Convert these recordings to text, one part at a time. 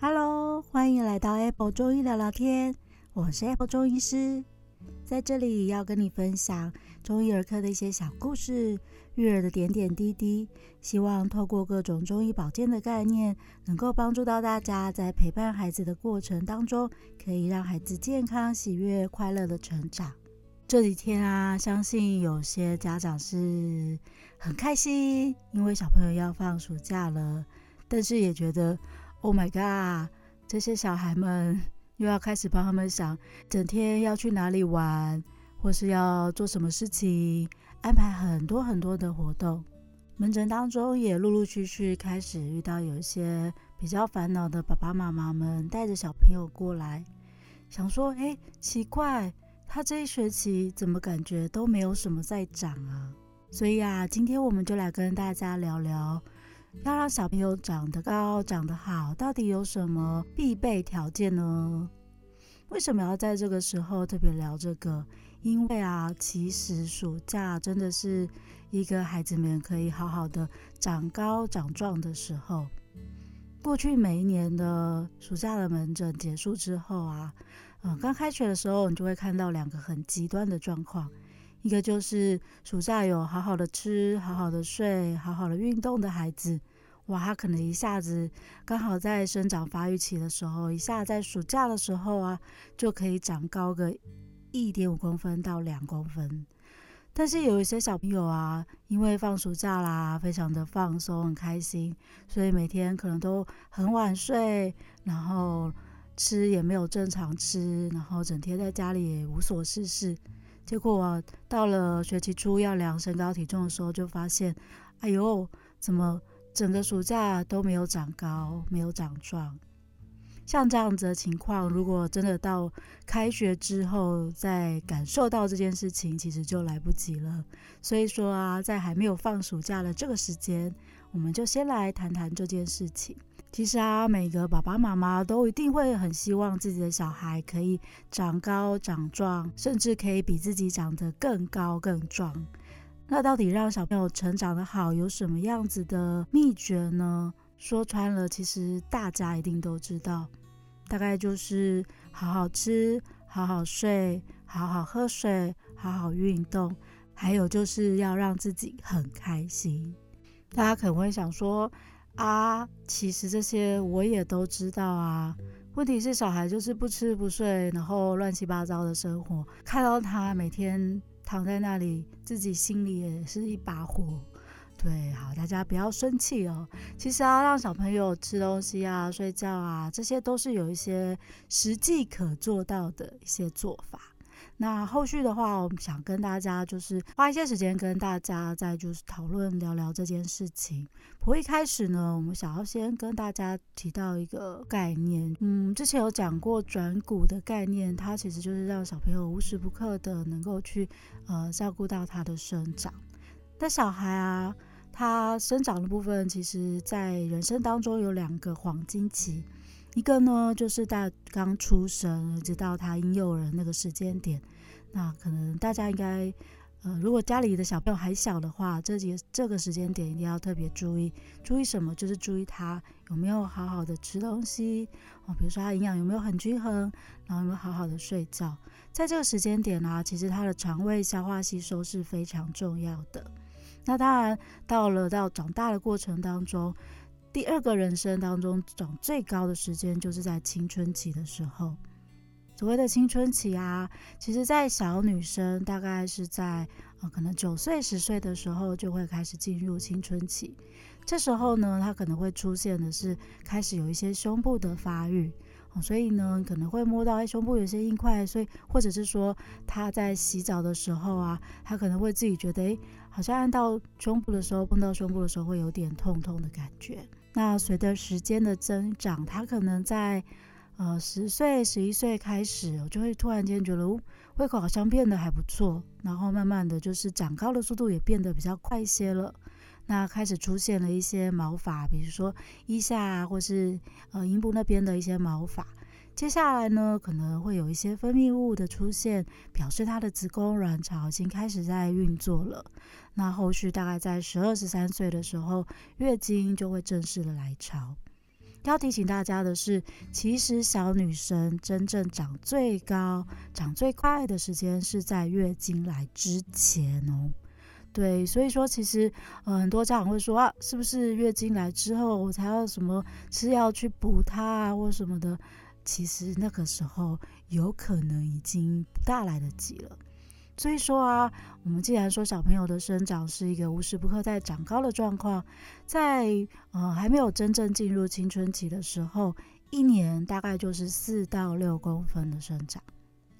Hello，欢迎来到 Apple 中医聊聊天，我是 Apple 中医师，在这里要跟你分享中医儿科的一些小故事、育儿的点点滴滴，希望透过各种中医保健的概念，能够帮助到大家在陪伴孩子的过程当中，可以让孩子健康、喜悦、快乐的成长。这几天啊，相信有些家长是很开心，因为小朋友要放暑假了，但是也觉得 Oh my God！这些小孩们又要开始帮他们想，整天要去哪里玩，或是要做什么事情，安排很多很多的活动。门诊当中也陆陆续续开始遇到有一些比较烦恼的爸爸妈妈们，带着小朋友过来，想说：哎，奇怪，他这一学期怎么感觉都没有什么在长啊？所以啊，今天我们就来跟大家聊聊。要让小朋友长得高、长得好，到底有什么必备条件呢？为什么要在这个时候特别聊这个？因为啊，其实暑假真的是一个孩子们可以好好的长高、长壮的时候。过去每一年的暑假的门诊结束之后啊，嗯，刚开学的时候，你就会看到两个很极端的状况。一个就是暑假有好好的吃、好好的睡、好好的运动的孩子，哇，他可能一下子刚好在生长发育期的时候，一下在暑假的时候啊，就可以长高个一点五公分到两公分。但是有一些小朋友啊，因为放暑假啦，非常的放松、很开心，所以每天可能都很晚睡，然后吃也没有正常吃，然后整天在家里也无所事事。结果我到了学期初要量身高体重的时候，就发现，哎呦，怎么整个暑假都没有长高，没有长壮？像这样子的情况，如果真的到开学之后再感受到这件事情，其实就来不及了。所以说啊，在还没有放暑假的这个时间，我们就先来谈谈这件事情。其实啊，每个爸爸妈妈都一定会很希望自己的小孩可以长高长壮，甚至可以比自己长得更高更壮。那到底让小朋友成长得好有什么样子的秘诀呢？说穿了，其实大家一定都知道，大概就是好好吃、好好睡、好好喝水、好好运动，还有就是要让自己很开心。大家可能会想说，啊，其实这些我也都知道啊。问题是小孩就是不吃不睡，然后乱七八糟的生活，看到他每天躺在那里，自己心里也是一把火。对，好，大家不要生气哦。其实啊让小朋友吃东西啊、睡觉啊，这些都是有一些实际可做到的一些做法。那后续的话，我们想跟大家就是花一些时间跟大家再就是讨论聊聊这件事情。不过一开始呢，我们想要先跟大家提到一个概念，嗯，之前有讲过转骨的概念，它其实就是让小朋友无时不刻的能够去呃照顾到他的生长。但小孩啊，他生长的部分，其实在人生当中有两个黄金期。一个呢，就是大刚出生，直到他婴幼儿那个时间点，那可能大家应该，呃，如果家里的小朋友还小的话，这节这个时间点一定要特别注意，注意什么？就是注意他有没有好好的吃东西哦，比如说他营养有没有很均衡，然后有没有好好的睡觉。在这个时间点呢，啊，其实他的肠胃消化吸收是非常重要的。那当然，到了到长大的过程当中。第二个人生当中长最高的时间，就是在青春期的时候。所谓的青春期啊，其实在小女生大概是在呃可能九岁十岁的时候就会开始进入青春期。这时候呢，她可能会出现的是开始有一些胸部的发育。所以呢，可能会摸到哎，胸部有些硬块，所以或者是说他在洗澡的时候啊，他可能会自己觉得哎，好像按到胸部的时候，碰到胸部的时候会有点痛痛的感觉。那随着时间的增长，他可能在呃十岁、十一岁开始，我就会突然间觉得，胃口好像变得还不错，然后慢慢的就是长高的速度也变得比较快一些了。那开始出现了一些毛发，比如说腋下或是呃阴部那边的一些毛发。接下来呢，可能会有一些分泌物的出现，表示她的子宫卵巢已经开始在运作了。那后续大概在十二、十三岁的时候，月经就会正式的来潮。要提醒大家的是，其实小女生真正长最高、长最快的时间是在月经来之前哦。对，所以说其实呃很多家长会说啊，是不是月经来之后我才要什么吃药去补它啊，或什么的？其实那个时候有可能已经不大来得及了。所以说啊，我们既然说小朋友的生长是一个无时不刻在长高的状况，在呃还没有真正进入青春期的时候，一年大概就是四到六公分的生长。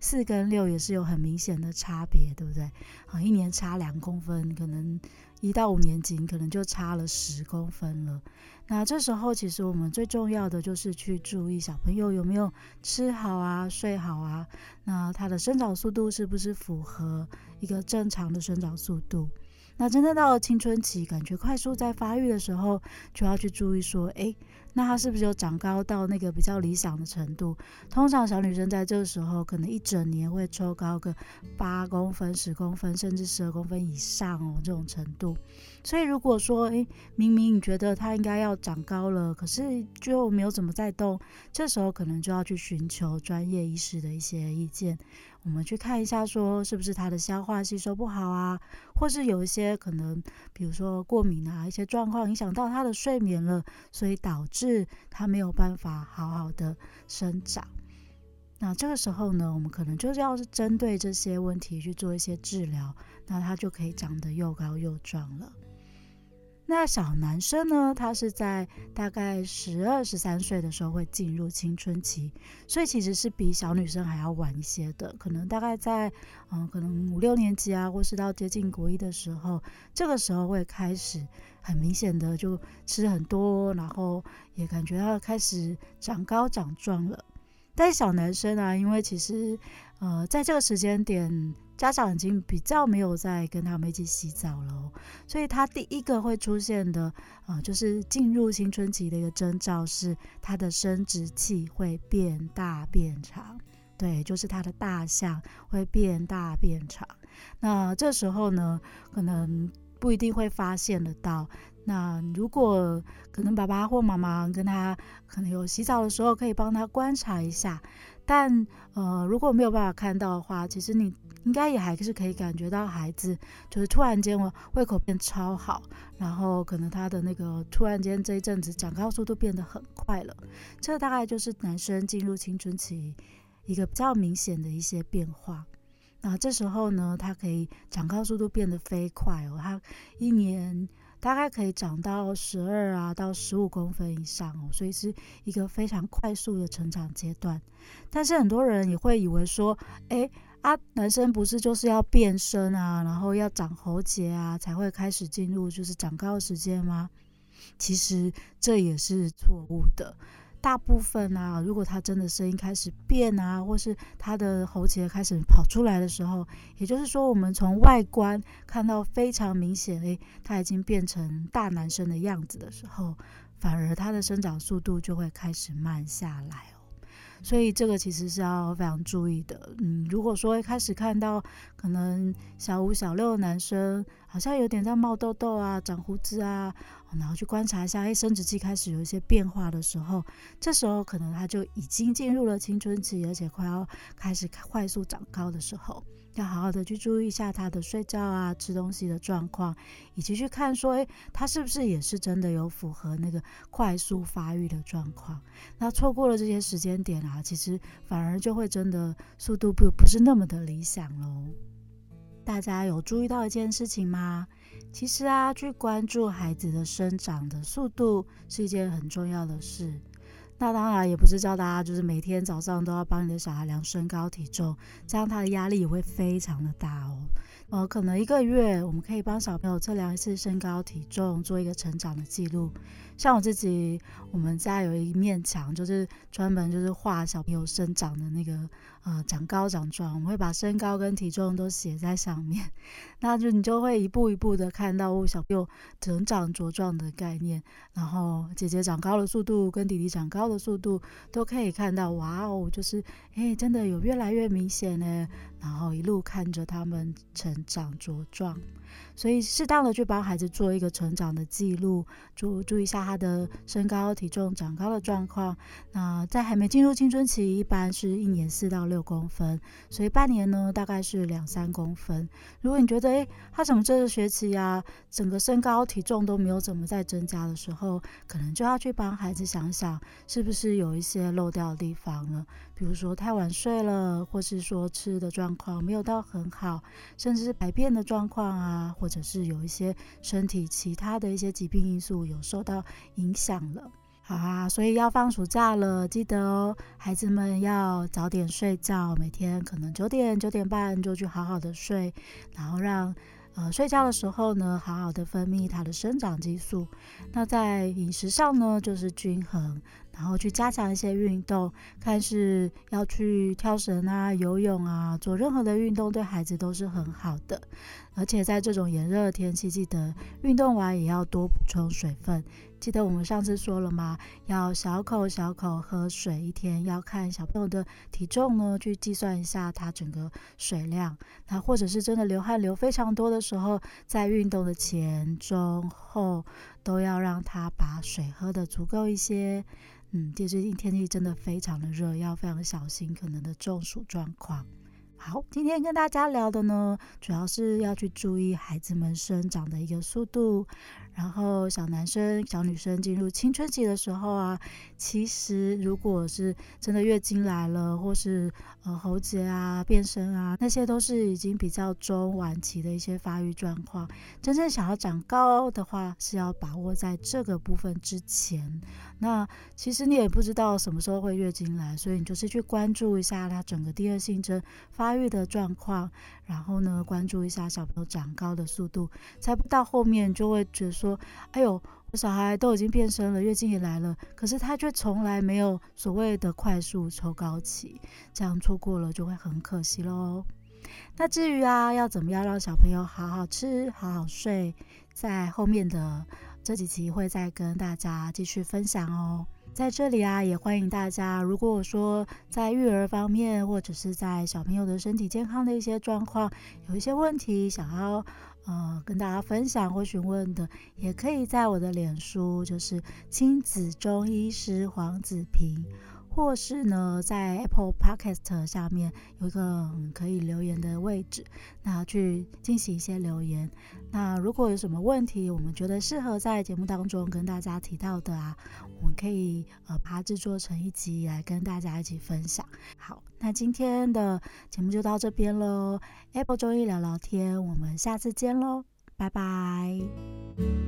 四跟六也是有很明显的差别，对不对？啊，一年差两公分，可能一到五年级可能就差了十公分了。那这时候其实我们最重要的就是去注意小朋友有没有吃好啊、睡好啊，那他的生长速度是不是符合一个正常的生长速度？那真正到了青春期，感觉快速在发育的时候，就要去注意说，诶，那他是不是就长高到那个比较理想的程度？通常小女生在这个时候，可能一整年会抽高个八公分、十公分，甚至十二公分以上哦，这种程度。所以如果说，诶，明明你觉得她应该要长高了，可是就没有怎么在动，这时候可能就要去寻求专业医师的一些意见。我们去看一下，说是不是他的消化吸收不好啊，或是有一些可能，比如说过敏啊，一些状况影响到他的睡眠了，所以导致他没有办法好好的生长。那这个时候呢，我们可能就是要是针对这些问题去做一些治疗，那他就可以长得又高又壮了。那小男生呢，他是在大概十二、十三岁的时候会进入青春期，所以其实是比小女生还要晚一些的。可能大概在嗯、可能五六年级啊，或是到接近国一的时候，这个时候会开始很明显的就吃很多，然后也感觉到开始长高长壮了。但是小男生啊，因为其实呃，在这个时间点。家长已经比较没有再跟他们一起洗澡了，所以他第一个会出现的，呃，就是进入青春期的一个征兆是他的生殖器会变大变长，对，就是他的大象会变大变长。那这时候呢，可能不一定会发现得到。那如果可能，爸爸或妈妈跟他可能有洗澡的时候，可以帮他观察一下。但呃，如果没有办法看到的话，其实你。应该也还是可以感觉到孩子就是突然间我胃口变超好，然后可能他的那个突然间这一阵子长高速度变得很快了。这大概就是男生进入青春期一个比较明显的一些变化。那这时候呢，他可以长高速度变得飞快哦，他一年大概可以长到十二啊到十五公分以上哦，所以是一个非常快速的成长阶段。但是很多人也会以为说，诶。啊，男生不是就是要变声啊，然后要长喉结啊，才会开始进入就是长高时间吗？其实这也是错误的。大部分啊，如果他真的声音开始变啊，或是他的喉结开始跑出来的时候，也就是说，我们从外观看到非常明显，诶，他已经变成大男生的样子的时候，反而他的生长速度就会开始慢下来。所以这个其实是要非常注意的。嗯，如果说一开始看到可能小五、小六的男生好像有点在冒痘痘啊、长胡子啊，然后去观察一下，哎，生殖器开始有一些变化的时候，这时候可能他就已经进入了青春期，而且快要开始快速长高的时候。要好好的去注意一下他的睡觉啊、吃东西的状况，以及去看说，诶，他是不是也是真的有符合那个快速发育的状况？那错过了这些时间点啊，其实反而就会真的速度不不是那么的理想喽。大家有注意到一件事情吗？其实啊，去关注孩子的生长的速度是一件很重要的事。那当然也不是叫大家就是每天早上都要帮你的小孩量身高体重，这样他的压力也会非常的大哦。呃，可能一个月我们可以帮小朋友测量一次身高体重，做一个成长的记录。像我自己，我们家有一面墙，就是专门就是画小朋友生长的那个呃长高长壮，我们会把身高跟体重都写在上面，那就你就会一步一步的看到小朋友成长茁壮的概念，然后姐姐长高的速度跟弟弟长高的速度都可以看到，哇哦，就是哎真的有越来越明显呢，然后一路看着他们成长茁壮。所以，适当的去帮孩子做一个成长的记录，注注意一下他的身高、体重长高的状况。那在还没进入青春期，一般是一年四到六公分，所以半年呢，大概是两三公分。如果你觉得，诶，他怎么这个学期啊，整个身高体重都没有怎么在增加的时候，可能就要去帮孩子想想，是不是有一些漏掉的地方了。比如说太晚睡了，或是说吃的状况没有到很好，甚至是排便的状况啊，或者是有一些身体其他的一些疾病因素有受到影响了。好啊，所以要放暑假了，记得哦，孩子们要早点睡觉，每天可能九点九点半就去好好的睡，然后让呃睡觉的时候呢，好好的分泌它的生长激素。那在饮食上呢，就是均衡。然后去加强一些运动，看是要去跳绳啊、游泳啊，做任何的运动对孩子都是很好的。而且在这种炎热的天气，记得运动完也要多补充水分。记得我们上次说了吗？要小口小口喝水，一天要看小朋友的体重呢，去计算一下他整个水量。那或者是真的流汗流非常多的时候，在运动的前、中、后都要让他把水喝得足够一些。嗯，最近天气真的非常的热，要非常小心可能的中暑状况。好，今天跟大家聊的呢，主要是要去注意孩子们生长的一个速度。然后小男生、小女生进入青春期的时候啊，其实如果是真的月经来了，或是呃喉结啊变深啊，那些都是已经比较中晚期的一些发育状况。真正想要长高的话，是要把握在这个部分之前。那其实你也不知道什么时候会月经来，所以你就是去关注一下他整个第二性征发发育的状况，然后呢，关注一下小朋友长高的速度，才不到后面就会觉得说。哎呦，我小孩都已经变声了，月经也来了，可是他却从来没有所谓的快速抽高期，这样错过了就会很可惜喽。那至于啊，要怎么样让小朋友好好吃、好好睡，在后面的这几集会再跟大家继续分享哦。在这里啊，也欢迎大家，如果说在育儿方面，或者是在小朋友的身体健康的一些状况，有一些问题想要。呃，跟大家分享或询问的，也可以在我的脸书，就是亲子中医师黄子平，或是呢，在 Apple Podcast 下面有一个可以留言的位置，那去进行一些留言。那如果有什么问题，我们觉得适合在节目当中跟大家提到的啊，我们可以呃把它制作成一集来跟大家一起分享。好，那今天的节目就到这边喽，Apple 中医聊聊天，我们下次见喽，拜拜。